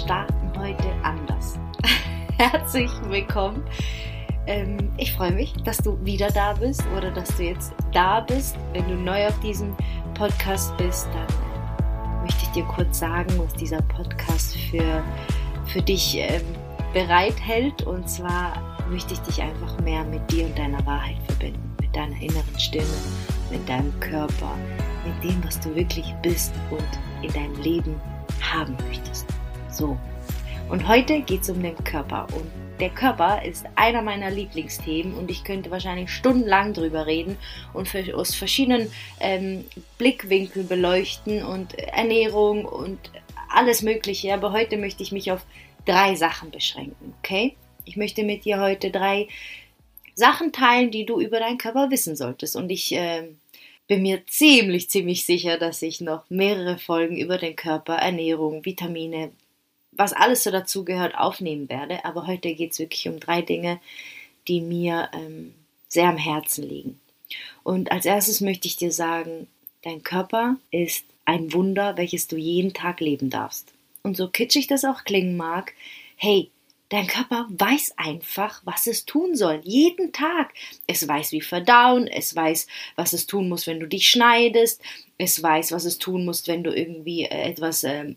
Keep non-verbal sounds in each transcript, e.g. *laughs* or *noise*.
starten heute anders. *laughs* Herzlich willkommen. Ähm, ich freue mich, dass du wieder da bist oder dass du jetzt da bist. Wenn du neu auf diesem Podcast bist, dann möchte ich dir kurz sagen, was dieser Podcast für, für dich ähm, bereithält. Und zwar möchte ich dich einfach mehr mit dir und deiner Wahrheit verbinden, mit deiner inneren Stimme, mit deinem Körper, mit dem, was du wirklich bist und in deinem Leben haben möchtest. So. Und heute geht es um den Körper. Und der Körper ist einer meiner Lieblingsthemen und ich könnte wahrscheinlich stundenlang drüber reden und für, aus verschiedenen ähm, Blickwinkeln beleuchten und Ernährung und alles Mögliche. Aber heute möchte ich mich auf drei Sachen beschränken, okay? Ich möchte mit dir heute drei Sachen teilen, die du über deinen Körper wissen solltest. Und ich äh, bin mir ziemlich, ziemlich sicher, dass ich noch mehrere Folgen über den Körper, Ernährung, Vitamine, was alles so dazugehört, aufnehmen werde. Aber heute geht es wirklich um drei Dinge, die mir ähm, sehr am Herzen liegen. Und als erstes möchte ich dir sagen, dein Körper ist ein Wunder, welches du jeden Tag leben darfst. Und so kitschig das auch klingen mag, hey, Dein Körper weiß einfach, was es tun soll. Jeden Tag. Es weiß, wie verdauen. Es weiß, was es tun muss, wenn du dich schneidest. Es weiß, was es tun muss, wenn du irgendwie äh, etwas äh,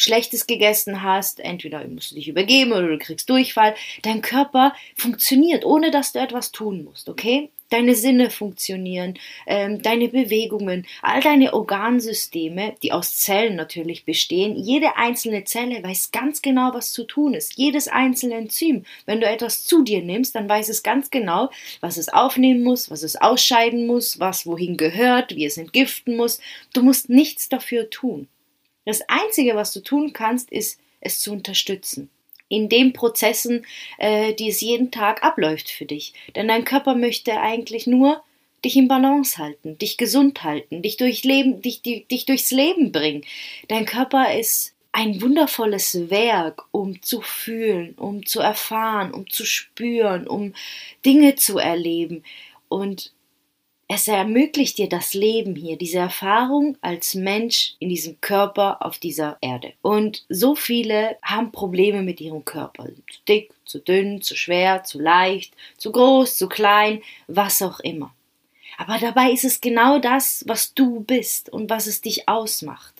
Schlechtes gegessen hast. Entweder musst du dich übergeben oder du kriegst Durchfall. Dein Körper funktioniert, ohne dass du etwas tun musst, okay? deine Sinne funktionieren, ähm, deine Bewegungen, all deine Organsysteme, die aus Zellen natürlich bestehen. Jede einzelne Zelle weiß ganz genau, was zu tun ist. Jedes einzelne Enzym. Wenn du etwas zu dir nimmst, dann weiß es ganz genau, was es aufnehmen muss, was es ausscheiden muss, was wohin gehört, wie es entgiften muss. Du musst nichts dafür tun. Das Einzige, was du tun kannst, ist, es zu unterstützen in den Prozessen, äh, die es jeden Tag abläuft für dich. Denn dein Körper möchte eigentlich nur dich in Balance halten, dich gesund halten, dich, durch Leben, dich, dich, dich durchs Leben bringen. Dein Körper ist ein wundervolles Werk, um zu fühlen, um zu erfahren, um zu spüren, um Dinge zu erleben. Und es ermöglicht dir das Leben hier, diese Erfahrung als Mensch in diesem Körper auf dieser Erde. Und so viele haben Probleme mit ihrem Körper. Zu dick, zu dünn, zu schwer, zu leicht, zu groß, zu klein, was auch immer. Aber dabei ist es genau das, was du bist und was es dich ausmacht.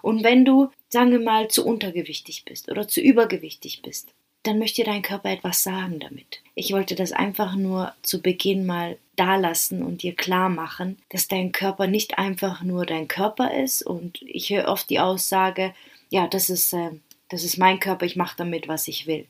Und wenn du, sagen wir mal, zu untergewichtig bist oder zu übergewichtig bist, dann möchte dein Körper etwas sagen damit. Ich wollte das einfach nur zu Beginn mal dalassen und dir klar machen, dass dein Körper nicht einfach nur dein Körper ist und ich höre oft die Aussage, ja, das ist, äh, das ist mein Körper, ich mache damit, was ich will.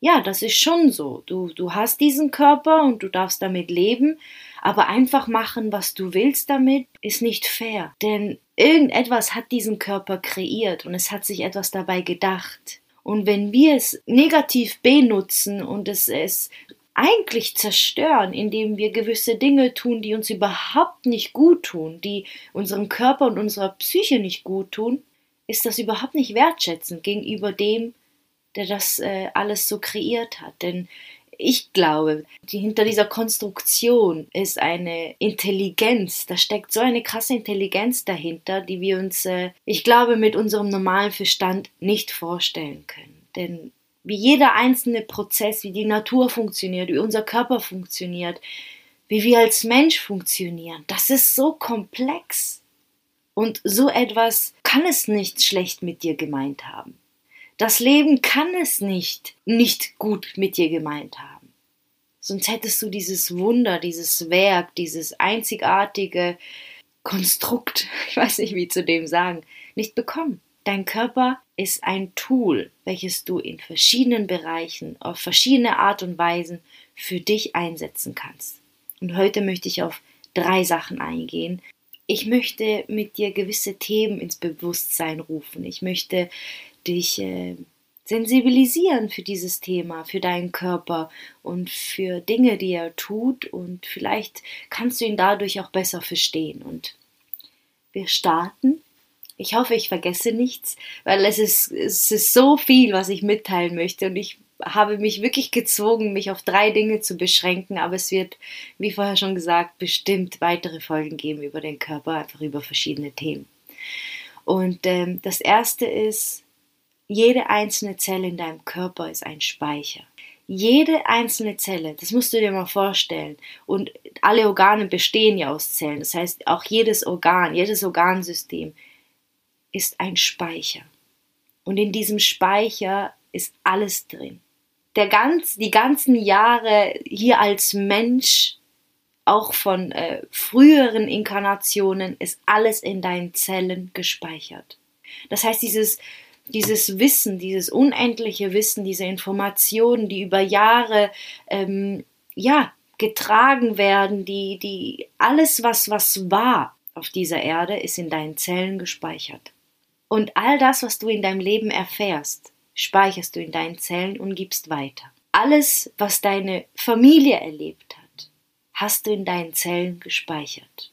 Ja, das ist schon so. Du, du hast diesen Körper und du darfst damit leben, aber einfach machen, was du willst damit, ist nicht fair. Denn irgendetwas hat diesen Körper kreiert und es hat sich etwas dabei gedacht. Und wenn wir es negativ benutzen und es, es eigentlich zerstören, indem wir gewisse Dinge tun, die uns überhaupt nicht gut tun, die unserem Körper und unserer Psyche nicht gut tun, ist das überhaupt nicht wertschätzend gegenüber dem, der das äh, alles so kreiert hat. Denn ich glaube, die, hinter dieser Konstruktion ist eine Intelligenz. Da steckt so eine krasse Intelligenz dahinter, die wir uns, äh, ich glaube, mit unserem normalen Verstand nicht vorstellen können. Denn wie jeder einzelne Prozess, wie die Natur funktioniert, wie unser Körper funktioniert, wie wir als Mensch funktionieren, das ist so komplex. Und so etwas kann es nicht schlecht mit dir gemeint haben. Das Leben kann es nicht nicht gut mit dir gemeint haben. Sonst hättest du dieses Wunder, dieses Werk, dieses einzigartige Konstrukt, *laughs* ich weiß nicht wie zu dem sagen, nicht bekommen. Dein Körper ist ein Tool, welches du in verschiedenen Bereichen, auf verschiedene Art und Weisen für dich einsetzen kannst. Und heute möchte ich auf drei Sachen eingehen. Ich möchte mit dir gewisse Themen ins Bewusstsein rufen. Ich möchte dich äh, sensibilisieren für dieses Thema, für deinen Körper und für Dinge, die er tut und vielleicht kannst du ihn dadurch auch besser verstehen. Und wir starten. Ich hoffe, ich vergesse nichts, weil es ist, es ist so viel, was ich mitteilen möchte und ich habe mich wirklich gezwungen, mich auf drei Dinge zu beschränken, aber es wird, wie vorher schon gesagt, bestimmt weitere Folgen geben über den Körper, einfach über verschiedene Themen. Und ähm, das erste ist, jede einzelne Zelle in deinem Körper ist ein Speicher. Jede einzelne Zelle, das musst du dir mal vorstellen. Und alle Organe bestehen ja aus Zellen. Das heißt, auch jedes Organ, jedes Organsystem ist ein Speicher. Und in diesem Speicher ist alles drin. Der ganz, die ganzen Jahre hier als Mensch, auch von äh, früheren Inkarnationen, ist alles in deinen Zellen gespeichert. Das heißt, dieses, dieses Wissen, dieses unendliche Wissen, diese Informationen, die über Jahre ähm, ja getragen werden, die, die alles, was was war auf dieser Erde, ist in deinen Zellen gespeichert. Und all das, was du in deinem Leben erfährst, speicherst du in deinen Zellen und gibst weiter. Alles, was deine Familie erlebt hat, hast du in deinen Zellen gespeichert.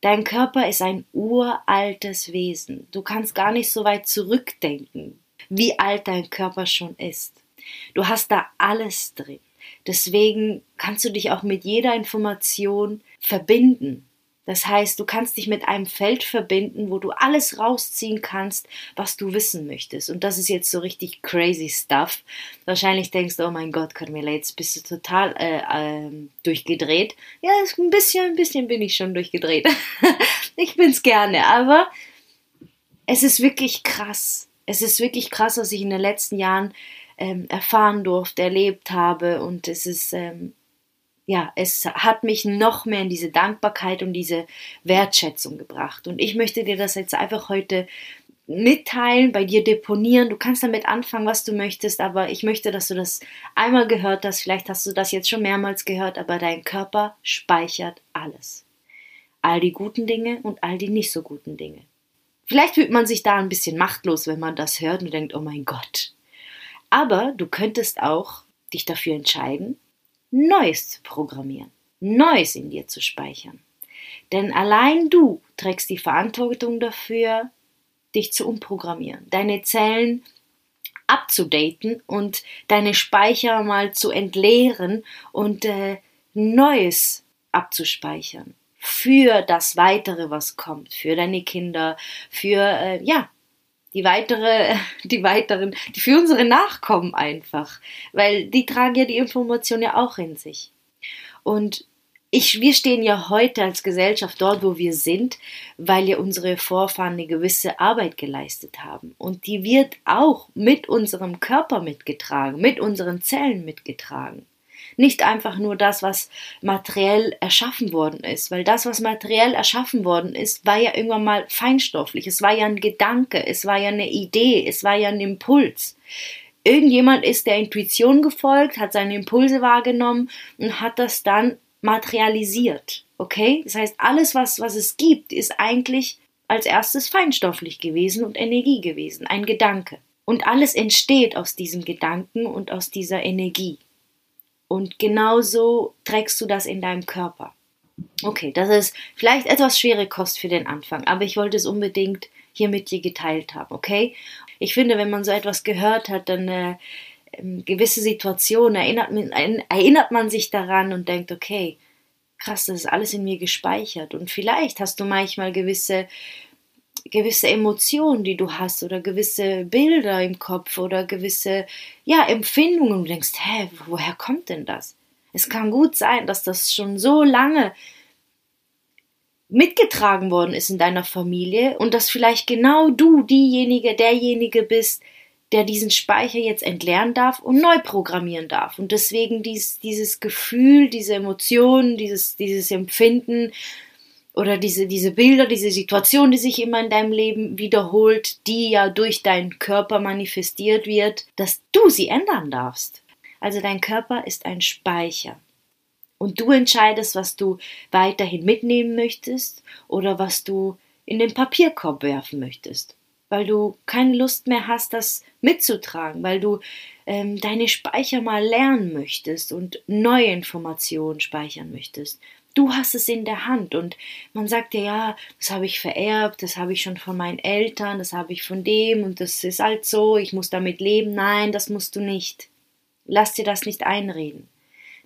Dein Körper ist ein uraltes Wesen. Du kannst gar nicht so weit zurückdenken, wie alt dein Körper schon ist. Du hast da alles drin. Deswegen kannst du dich auch mit jeder Information verbinden. Das heißt, du kannst dich mit einem Feld verbinden, wo du alles rausziehen kannst, was du wissen möchtest. Und das ist jetzt so richtig crazy stuff. Wahrscheinlich denkst du, oh mein Gott, Carmela, jetzt bist du total äh, äh, durchgedreht. Ja, ein bisschen, ein bisschen bin ich schon durchgedreht. *laughs* ich bin's gerne, aber es ist wirklich krass. Es ist wirklich krass, was ich in den letzten Jahren ähm, erfahren durfte, erlebt habe. Und es ist ähm, ja, es hat mich noch mehr in diese Dankbarkeit und diese Wertschätzung gebracht. Und ich möchte dir das jetzt einfach heute mitteilen, bei dir deponieren. Du kannst damit anfangen, was du möchtest, aber ich möchte, dass du das einmal gehört hast. Vielleicht hast du das jetzt schon mehrmals gehört, aber dein Körper speichert alles. All die guten Dinge und all die nicht so guten Dinge. Vielleicht fühlt man sich da ein bisschen machtlos, wenn man das hört und denkt, oh mein Gott. Aber du könntest auch dich dafür entscheiden, Neues zu programmieren, Neues in dir zu speichern. Denn allein du trägst die Verantwortung dafür, dich zu umprogrammieren, deine Zellen abzudaten und deine Speicher mal zu entleeren und äh, Neues abzuspeichern für das weitere, was kommt, für deine Kinder, für äh, ja die weitere, *laughs* die weiteren, die für unsere Nachkommen einfach, weil die tragen ja die Information ja auch in sich. Und ich, wir stehen ja heute als Gesellschaft dort, wo wir sind, weil ja unsere Vorfahren eine gewisse Arbeit geleistet haben. Und die wird auch mit unserem Körper mitgetragen, mit unseren Zellen mitgetragen. Nicht einfach nur das, was materiell erschaffen worden ist, weil das, was materiell erschaffen worden ist, war ja irgendwann mal feinstofflich. Es war ja ein Gedanke, es war ja eine Idee, es war ja ein Impuls. Irgendjemand ist der Intuition gefolgt, hat seine Impulse wahrgenommen und hat das dann materialisiert. Okay? Das heißt, alles, was, was es gibt, ist eigentlich als erstes feinstofflich gewesen und Energie gewesen, ein Gedanke. Und alles entsteht aus diesem Gedanken und aus dieser Energie. Und genauso trägst du das in deinem Körper. Okay, das ist vielleicht etwas schwere Kost für den Anfang, aber ich wollte es unbedingt hier mit dir geteilt haben, okay? Ich finde, wenn man so etwas gehört hat, dann äh, ähm, gewisse Situationen erinnert, erinnert man sich daran und denkt, okay, krass, das ist alles in mir gespeichert. Und vielleicht hast du manchmal gewisse gewisse Emotionen, die du hast oder gewisse Bilder im Kopf oder gewisse ja, Empfindungen du denkst, hä, woher kommt denn das? Es kann gut sein, dass das schon so lange mitgetragen worden ist in deiner Familie und dass vielleicht genau du diejenige, derjenige bist, der diesen Speicher jetzt entlernen darf und neu programmieren darf. Und deswegen dies, dieses Gefühl, diese Emotionen, dieses, dieses Empfinden oder diese, diese Bilder, diese Situation, die sich immer in deinem Leben wiederholt, die ja durch deinen Körper manifestiert wird, dass du sie ändern darfst. Also dein Körper ist ein Speicher. Und du entscheidest, was du weiterhin mitnehmen möchtest oder was du in den Papierkorb werfen möchtest. Weil du keine Lust mehr hast, das mitzutragen, weil du ähm, deine Speicher mal lernen möchtest und neue Informationen speichern möchtest du hast es in der Hand und man sagt dir, ja, das habe ich vererbt, das habe ich schon von meinen Eltern, das habe ich von dem und das ist halt so, ich muss damit leben. Nein, das musst du nicht. Lass dir das nicht einreden.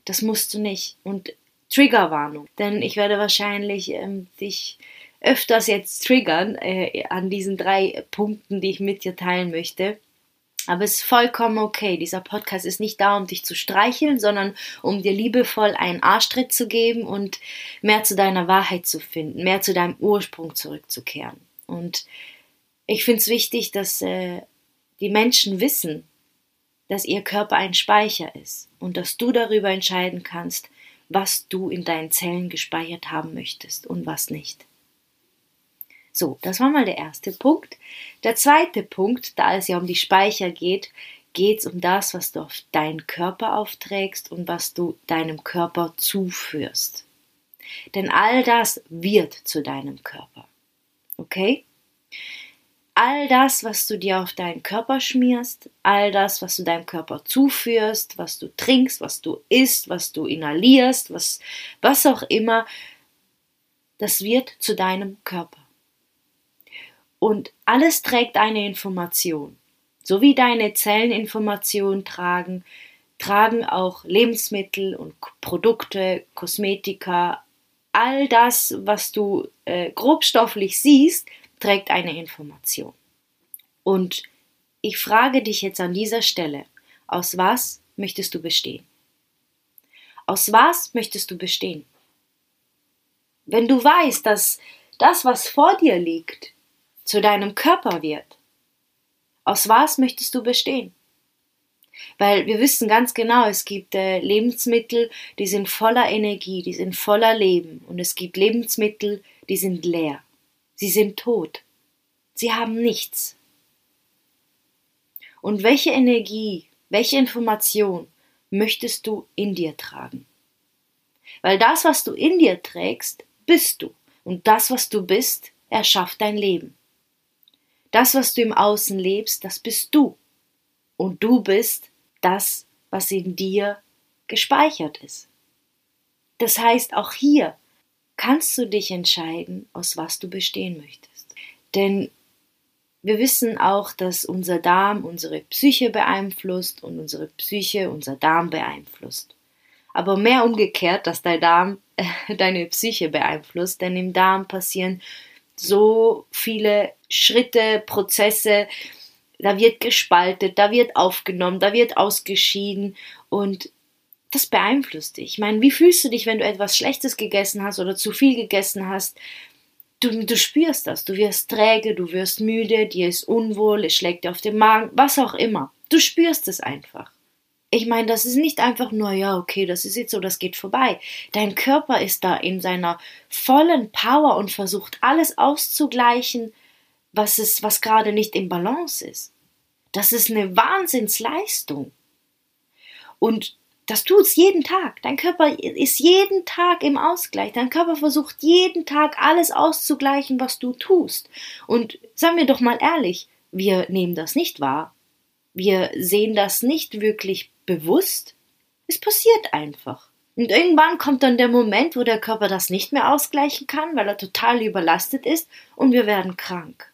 Das musst du nicht. Und Triggerwarnung, denn ich werde wahrscheinlich ähm, dich öfters jetzt triggern äh, an diesen drei Punkten, die ich mit dir teilen möchte. Aber es ist vollkommen okay. Dieser Podcast ist nicht da, um dich zu streicheln, sondern um dir liebevoll einen Arschtritt zu geben und mehr zu deiner Wahrheit zu finden, mehr zu deinem Ursprung zurückzukehren. Und ich finde es wichtig, dass äh, die Menschen wissen, dass ihr Körper ein Speicher ist und dass du darüber entscheiden kannst, was du in deinen Zellen gespeichert haben möchtest und was nicht. So, das war mal der erste Punkt. Der zweite Punkt, da es ja um die Speicher geht, geht es um das, was du auf deinen Körper aufträgst und was du deinem Körper zuführst. Denn all das wird zu deinem Körper. Okay? All das, was du dir auf deinen Körper schmierst, all das, was du deinem Körper zuführst, was du trinkst, was du isst, was du inhalierst, was, was auch immer, das wird zu deinem Körper. Und alles trägt eine Information. So wie deine Zellen Informationen tragen, tragen auch Lebensmittel und Produkte, Kosmetika, all das, was du äh, grobstofflich siehst, trägt eine Information. Und ich frage dich jetzt an dieser Stelle, aus was möchtest du bestehen? Aus was möchtest du bestehen? Wenn du weißt, dass das, was vor dir liegt, zu deinem Körper wird. Aus was möchtest du bestehen? Weil wir wissen ganz genau, es gibt äh, Lebensmittel, die sind voller Energie, die sind voller Leben. Und es gibt Lebensmittel, die sind leer. Sie sind tot. Sie haben nichts. Und welche Energie, welche Information möchtest du in dir tragen? Weil das, was du in dir trägst, bist du. Und das, was du bist, erschafft dein Leben. Das, was du im Außen lebst, das bist du. Und du bist das, was in dir gespeichert ist. Das heißt, auch hier kannst du dich entscheiden, aus was du bestehen möchtest. Denn wir wissen auch, dass unser Darm unsere Psyche beeinflusst und unsere Psyche unser Darm beeinflusst. Aber mehr umgekehrt, dass dein Darm *laughs* deine Psyche beeinflusst, denn im Darm passieren so viele Schritte, Prozesse, da wird gespaltet, da wird aufgenommen, da wird ausgeschieden und das beeinflusst dich. Ich meine, wie fühlst du dich, wenn du etwas Schlechtes gegessen hast oder zu viel gegessen hast? Du, du spürst das, du wirst träge, du wirst müde, dir ist unwohl, es schlägt dir auf den Magen, was auch immer. Du spürst es einfach. Ich meine, das ist nicht einfach nur, ja, okay, das ist jetzt so, das geht vorbei. Dein Körper ist da in seiner vollen Power und versucht alles auszugleichen, was es, was gerade nicht im Balance ist. Das ist eine Wahnsinnsleistung. Und das tut es jeden Tag. Dein Körper ist jeden Tag im Ausgleich. Dein Körper versucht jeden Tag alles auszugleichen, was du tust. Und sagen wir doch mal ehrlich, wir nehmen das nicht wahr. Wir sehen das nicht wirklich bewusst. Es passiert einfach. Und irgendwann kommt dann der Moment, wo der Körper das nicht mehr ausgleichen kann, weil er total überlastet ist und wir werden krank.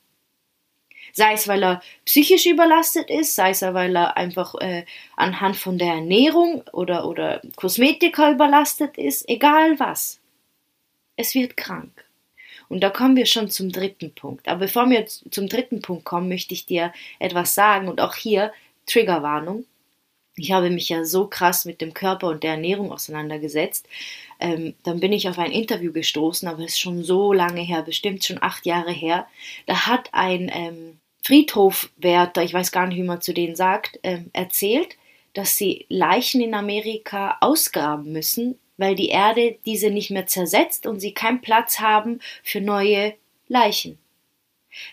Sei es, weil er psychisch überlastet ist, sei es, weil er einfach äh, anhand von der Ernährung oder, oder Kosmetika überlastet ist, egal was. Es wird krank. Und da kommen wir schon zum dritten Punkt. Aber bevor wir zum dritten Punkt kommen, möchte ich dir etwas sagen und auch hier Triggerwarnung ich habe mich ja so krass mit dem Körper und der Ernährung auseinandergesetzt. Ähm, dann bin ich auf ein Interview gestoßen, aber es ist schon so lange her, bestimmt schon acht Jahre her. Da hat ein ähm, Friedhofwärter, ich weiß gar nicht, wie man zu denen sagt, ähm, erzählt, dass sie Leichen in Amerika ausgraben müssen, weil die Erde diese nicht mehr zersetzt und sie keinen Platz haben für neue Leichen.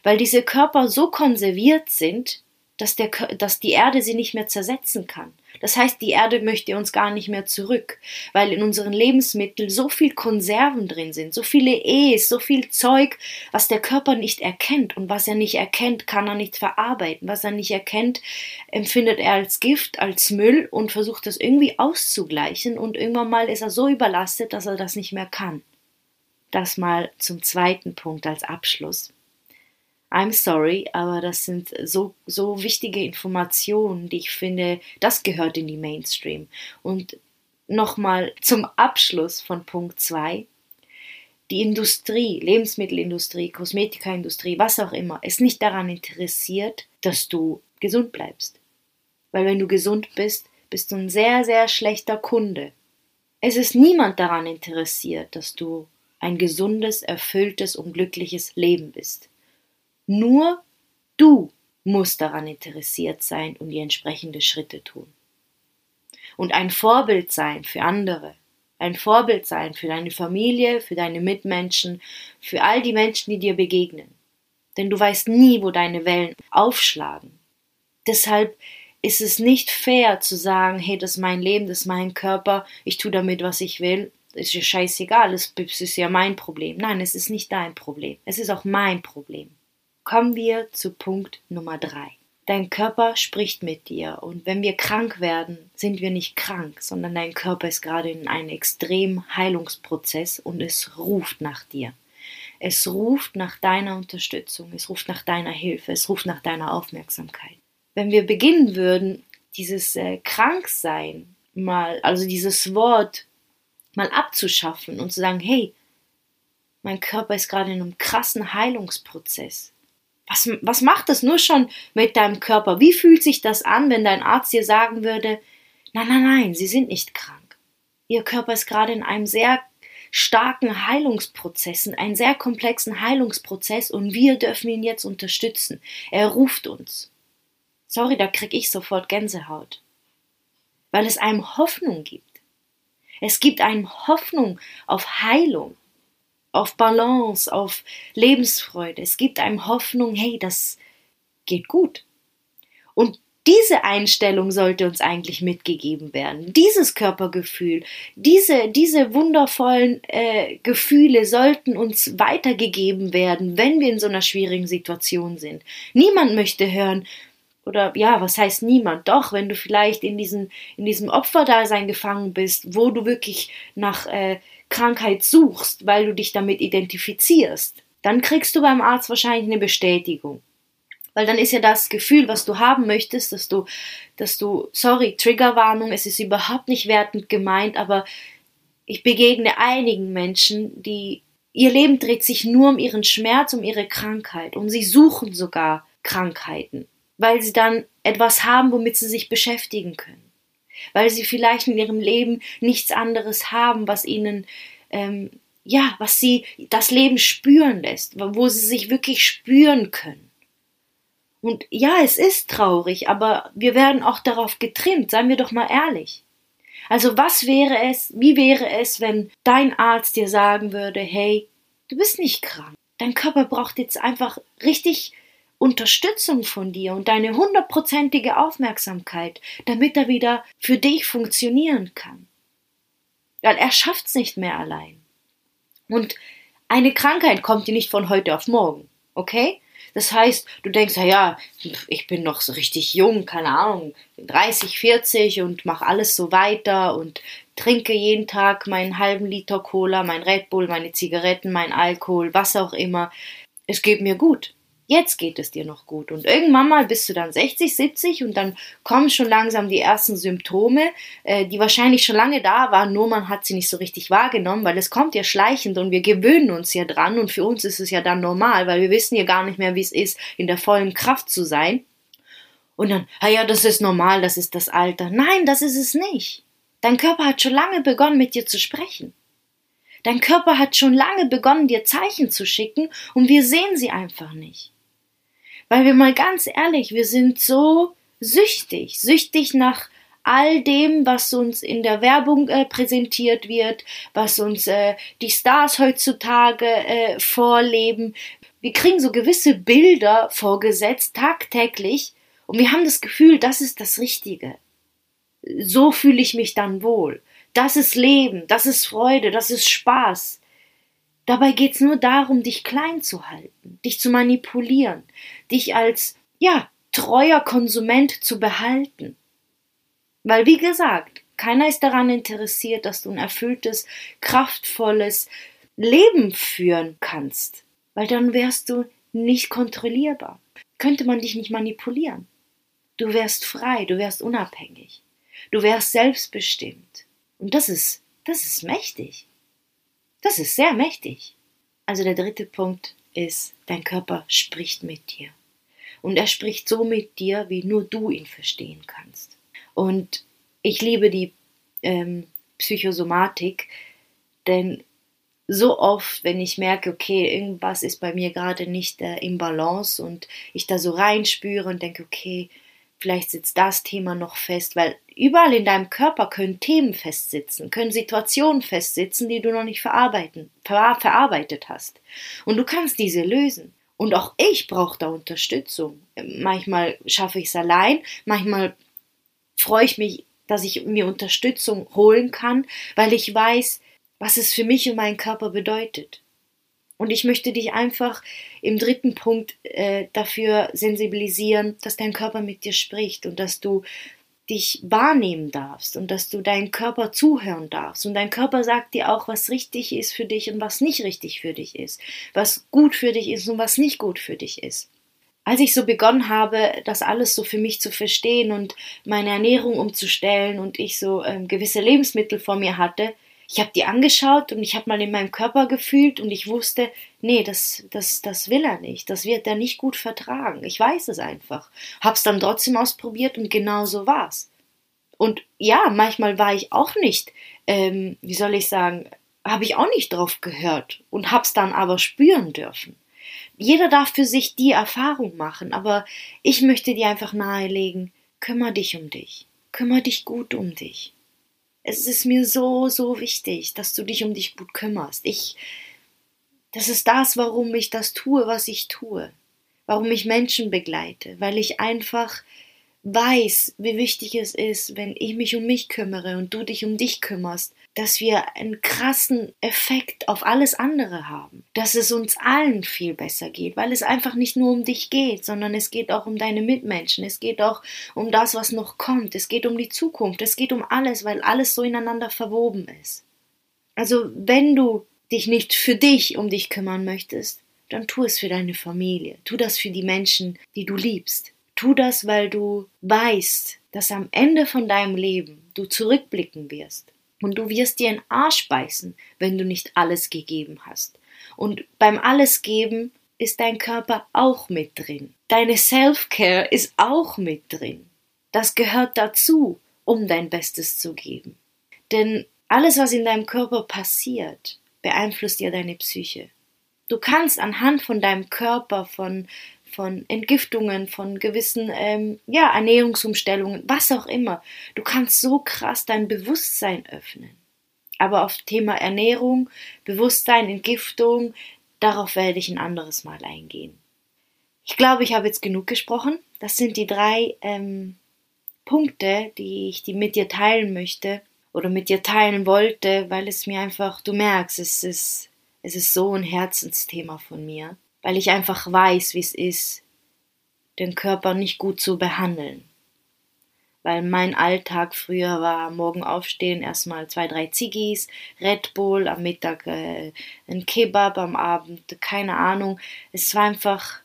Weil diese Körper so konserviert sind, dass, der, dass die Erde sie nicht mehr zersetzen kann. Das heißt, die Erde möchte uns gar nicht mehr zurück, weil in unseren Lebensmitteln so viel Konserven drin sind, so viele E's, so viel Zeug, was der Körper nicht erkennt und was er nicht erkennt, kann er nicht verarbeiten. Was er nicht erkennt, empfindet er als Gift, als Müll und versucht das irgendwie auszugleichen und irgendwann mal ist er so überlastet, dass er das nicht mehr kann. Das mal zum zweiten Punkt als Abschluss. I'm sorry, aber das sind so, so wichtige Informationen, die ich finde, das gehört in die Mainstream. Und nochmal zum Abschluss von Punkt 2. Die Industrie, Lebensmittelindustrie, Kosmetikaindustrie, was auch immer, ist nicht daran interessiert, dass du gesund bleibst. Weil wenn du gesund bist, bist du ein sehr, sehr schlechter Kunde. Es ist niemand daran interessiert, dass du ein gesundes, erfülltes und glückliches Leben bist. Nur du musst daran interessiert sein und die entsprechenden Schritte tun. Und ein Vorbild sein für andere, ein Vorbild sein für deine Familie, für deine Mitmenschen, für all die Menschen, die dir begegnen. Denn du weißt nie, wo deine Wellen aufschlagen. Deshalb ist es nicht fair zu sagen, hey, das ist mein Leben, das ist mein Körper, ich tue damit, was ich will, ist ja scheißegal, es ist ja mein Problem. Nein, es ist nicht dein Problem, es ist auch mein Problem. Kommen wir zu Punkt Nummer drei. Dein Körper spricht mit dir und wenn wir krank werden, sind wir nicht krank, sondern dein Körper ist gerade in einem extremen Heilungsprozess und es ruft nach dir. Es ruft nach deiner Unterstützung, es ruft nach deiner Hilfe, es ruft nach deiner Aufmerksamkeit. Wenn wir beginnen würden, dieses äh, Kranksein mal, also dieses Wort mal abzuschaffen und zu sagen, hey, mein Körper ist gerade in einem krassen Heilungsprozess. Was, was macht das nur schon mit deinem Körper? Wie fühlt sich das an, wenn dein Arzt dir sagen würde, nein, nein, nein, Sie sind nicht krank. Ihr Körper ist gerade in einem sehr starken Heilungsprozess, in einem sehr komplexen Heilungsprozess und wir dürfen ihn jetzt unterstützen. Er ruft uns. Sorry, da krieg ich sofort Gänsehaut. Weil es einem Hoffnung gibt. Es gibt einem Hoffnung auf Heilung auf Balance, auf Lebensfreude. Es gibt einem Hoffnung, hey, das geht gut. Und diese Einstellung sollte uns eigentlich mitgegeben werden. Dieses Körpergefühl, diese, diese wundervollen äh, Gefühle sollten uns weitergegeben werden, wenn wir in so einer schwierigen Situation sind. Niemand möchte hören, oder ja, was heißt niemand? Doch, wenn du vielleicht in diesem, in diesem Opferdasein gefangen bist, wo du wirklich nach äh, Krankheit suchst, weil du dich damit identifizierst, dann kriegst du beim Arzt wahrscheinlich eine Bestätigung. Weil dann ist ja das Gefühl, was du haben möchtest, dass du, dass du, sorry, Triggerwarnung, es ist überhaupt nicht wertend gemeint, aber ich begegne einigen Menschen, die ihr Leben dreht sich nur um ihren Schmerz, um ihre Krankheit und sie suchen sogar Krankheiten, weil sie dann etwas haben, womit sie sich beschäftigen können weil sie vielleicht in ihrem Leben nichts anderes haben, was ihnen ähm, ja, was sie das Leben spüren lässt, wo sie sich wirklich spüren können. Und ja, es ist traurig, aber wir werden auch darauf getrimmt, seien wir doch mal ehrlich. Also was wäre es, wie wäre es, wenn dein Arzt dir sagen würde, hey, du bist nicht krank. Dein Körper braucht jetzt einfach richtig Unterstützung von dir und deine hundertprozentige Aufmerksamkeit, damit er wieder für dich funktionieren kann. Weil er schafft's nicht mehr allein. Und eine Krankheit kommt dir nicht von heute auf morgen, okay? Das heißt, du denkst, ja, ich bin noch so richtig jung, keine Ahnung, 30, 40 und mache alles so weiter und trinke jeden Tag meinen halben Liter Cola, mein Red Bull, meine Zigaretten, mein Alkohol, was auch immer. Es geht mir gut jetzt geht es dir noch gut. Und irgendwann mal bist du dann 60, 70 und dann kommen schon langsam die ersten Symptome, äh, die wahrscheinlich schon lange da waren, nur man hat sie nicht so richtig wahrgenommen, weil es kommt ja schleichend und wir gewöhnen uns ja dran und für uns ist es ja dann normal, weil wir wissen ja gar nicht mehr, wie es ist, in der vollen Kraft zu sein. Und dann, ah ja, das ist normal, das ist das Alter. Nein, das ist es nicht. Dein Körper hat schon lange begonnen, mit dir zu sprechen. Dein Körper hat schon lange begonnen, dir Zeichen zu schicken und wir sehen sie einfach nicht. Weil wir mal ganz ehrlich, wir sind so süchtig, süchtig nach all dem, was uns in der Werbung äh, präsentiert wird, was uns äh, die Stars heutzutage äh, vorleben. Wir kriegen so gewisse Bilder vorgesetzt, tagtäglich, und wir haben das Gefühl, das ist das Richtige. So fühle ich mich dann wohl. Das ist Leben, das ist Freude, das ist Spaß. Dabei geht's nur darum, dich klein zu halten, dich zu manipulieren, dich als, ja, treuer Konsument zu behalten. Weil, wie gesagt, keiner ist daran interessiert, dass du ein erfülltes, kraftvolles Leben führen kannst, weil dann wärst du nicht kontrollierbar. Könnte man dich nicht manipulieren. Du wärst frei, du wärst unabhängig. Du wärst selbstbestimmt. Und das ist, das ist mächtig. Das ist sehr mächtig. Also der dritte Punkt ist, dein Körper spricht mit dir. Und er spricht so mit dir, wie nur du ihn verstehen kannst. Und ich liebe die ähm, Psychosomatik, denn so oft, wenn ich merke, okay, irgendwas ist bei mir gerade nicht äh, im Balance und ich da so reinspüre und denke, okay, vielleicht sitzt das Thema noch fest, weil überall in deinem Körper können Themen festsitzen, können Situationen festsitzen, die du noch nicht verarbeiten, ver verarbeitet hast. Und du kannst diese lösen. Und auch ich brauche da Unterstützung. Manchmal schaffe ich es allein, manchmal freue ich mich, dass ich mir Unterstützung holen kann, weil ich weiß, was es für mich und meinen Körper bedeutet. Und ich möchte dich einfach im dritten Punkt äh, dafür sensibilisieren, dass dein Körper mit dir spricht und dass du dich wahrnehmen darfst und dass du deinen Körper zuhören darfst. Und dein Körper sagt dir auch, was richtig ist für dich und was nicht richtig für dich ist, was gut für dich ist und was nicht gut für dich ist. Als ich so begonnen habe, das alles so für mich zu verstehen und meine Ernährung umzustellen und ich so ähm, gewisse Lebensmittel vor mir hatte, ich habe die angeschaut und ich habe mal in meinem Körper gefühlt und ich wusste, nee, das, das, das will er nicht, das wird er nicht gut vertragen. Ich weiß es einfach. Hab's dann trotzdem ausprobiert und genau so war's. Und ja, manchmal war ich auch nicht, ähm, wie soll ich sagen, habe ich auch nicht drauf gehört und hab's dann aber spüren dürfen. Jeder darf für sich die Erfahrung machen, aber ich möchte dir einfach nahelegen, kümmer dich um dich, kümmer dich gut um dich es ist mir so, so wichtig, dass du dich um dich gut kümmerst. Ich, das ist das, warum ich das tue, was ich tue. Warum ich Menschen begleite, weil ich einfach weiß, wie wichtig es ist, wenn ich mich um mich kümmere und du dich um dich kümmerst, dass wir einen krassen Effekt auf alles andere haben, dass es uns allen viel besser geht, weil es einfach nicht nur um dich geht, sondern es geht auch um deine Mitmenschen, es geht auch um das, was noch kommt, es geht um die Zukunft, es geht um alles, weil alles so ineinander verwoben ist. Also wenn du dich nicht für dich um dich kümmern möchtest, dann tu es für deine Familie, tu das für die Menschen, die du liebst. Tu das, weil du weißt, dass am Ende von deinem Leben du zurückblicken wirst. Und du wirst dir in Arsch beißen, wenn du nicht alles gegeben hast. Und beim alles geben ist dein Körper auch mit drin. Deine Self-Care ist auch mit drin. Das gehört dazu, um dein Bestes zu geben. Denn alles, was in deinem Körper passiert, beeinflusst ja deine Psyche. Du kannst anhand von deinem Körper, von von Entgiftungen, von gewissen ähm, ja, Ernährungsumstellungen, was auch immer. Du kannst so krass dein Bewusstsein öffnen. Aber auf Thema Ernährung, Bewusstsein, Entgiftung, darauf werde ich ein anderes Mal eingehen. Ich glaube, ich habe jetzt genug gesprochen. Das sind die drei ähm, Punkte, die ich die mit dir teilen möchte oder mit dir teilen wollte, weil es mir einfach, du merkst, es ist, es ist so ein Herzensthema von mir weil ich einfach weiß, wie es ist, den Körper nicht gut zu behandeln. Weil mein Alltag früher war, morgen aufstehen, erstmal zwei, drei Ziggis, Red Bull, am Mittag äh, ein Kebab, am Abend, keine Ahnung. Es war einfach,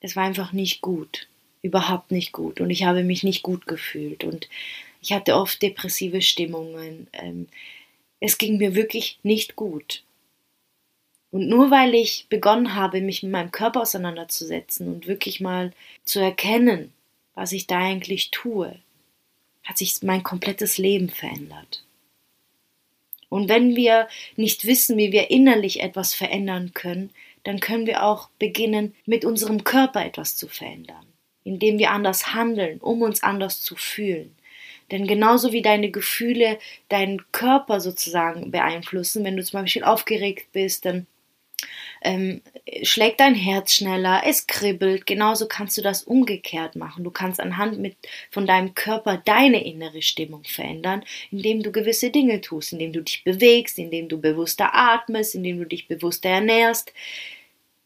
es war einfach nicht gut. Überhaupt nicht gut. Und ich habe mich nicht gut gefühlt. Und ich hatte oft depressive Stimmungen. Ähm, es ging mir wirklich nicht gut. Und nur weil ich begonnen habe, mich mit meinem Körper auseinanderzusetzen und wirklich mal zu erkennen, was ich da eigentlich tue, hat sich mein komplettes Leben verändert. Und wenn wir nicht wissen, wie wir innerlich etwas verändern können, dann können wir auch beginnen, mit unserem Körper etwas zu verändern, indem wir anders handeln, um uns anders zu fühlen. Denn genauso wie deine Gefühle deinen Körper sozusagen beeinflussen, wenn du zum Beispiel aufgeregt bist, dann ähm, schlägt dein Herz schneller, es kribbelt. Genauso kannst du das umgekehrt machen. Du kannst anhand mit, von deinem Körper deine innere Stimmung verändern, indem du gewisse Dinge tust, indem du dich bewegst, indem du bewusster atmest, indem du dich bewusster ernährst.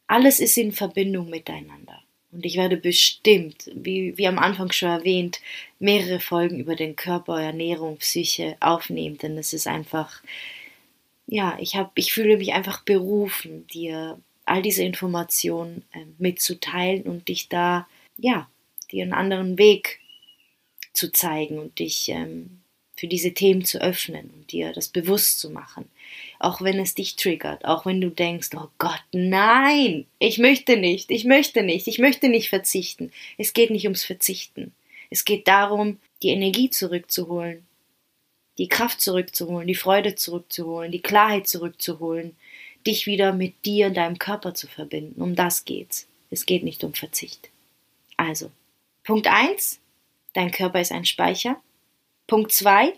Alles ist in Verbindung miteinander. Und ich werde bestimmt, wie, wie am Anfang schon erwähnt, mehrere Folgen über den Körper, Ernährung, Psyche aufnehmen, denn es ist einfach ja, ich habe, ich fühle mich einfach berufen, dir all diese Informationen äh, mitzuteilen und dich da, ja, dir einen anderen Weg zu zeigen und dich ähm, für diese Themen zu öffnen und dir das bewusst zu machen. Auch wenn es dich triggert, auch wenn du denkst, oh Gott, nein, ich möchte nicht, ich möchte nicht, ich möchte nicht verzichten. Es geht nicht ums Verzichten. Es geht darum, die Energie zurückzuholen, die Kraft zurückzuholen, die Freude zurückzuholen, die Klarheit zurückzuholen, dich wieder mit dir und deinem Körper zu verbinden. Um das geht's. Es geht nicht um Verzicht. Also, Punkt 1, dein Körper ist ein Speicher. Punkt 2,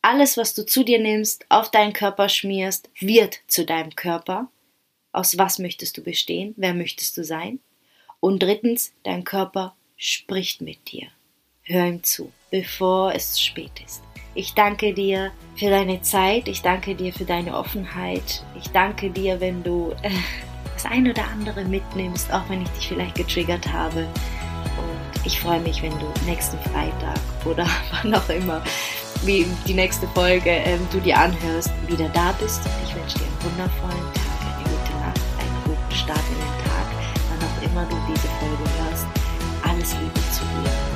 alles, was du zu dir nimmst, auf deinen Körper schmierst, wird zu deinem Körper. Aus was möchtest du bestehen? Wer möchtest du sein? Und drittens, dein Körper spricht mit dir. Hör ihm zu, bevor es zu spät ist. Ich danke dir für deine Zeit, ich danke dir für deine Offenheit, ich danke dir, wenn du äh, das ein oder andere mitnimmst, auch wenn ich dich vielleicht getriggert habe. Und ich freue mich, wenn du nächsten Freitag oder *laughs* wann auch immer, wie die nächste Folge ähm, du dir anhörst, wieder da bist. Ich wünsche dir einen wundervollen Tag, eine gute Nacht, einen guten Start in den Tag, wann auch immer du diese Folge hörst. Alles Liebe zu dir.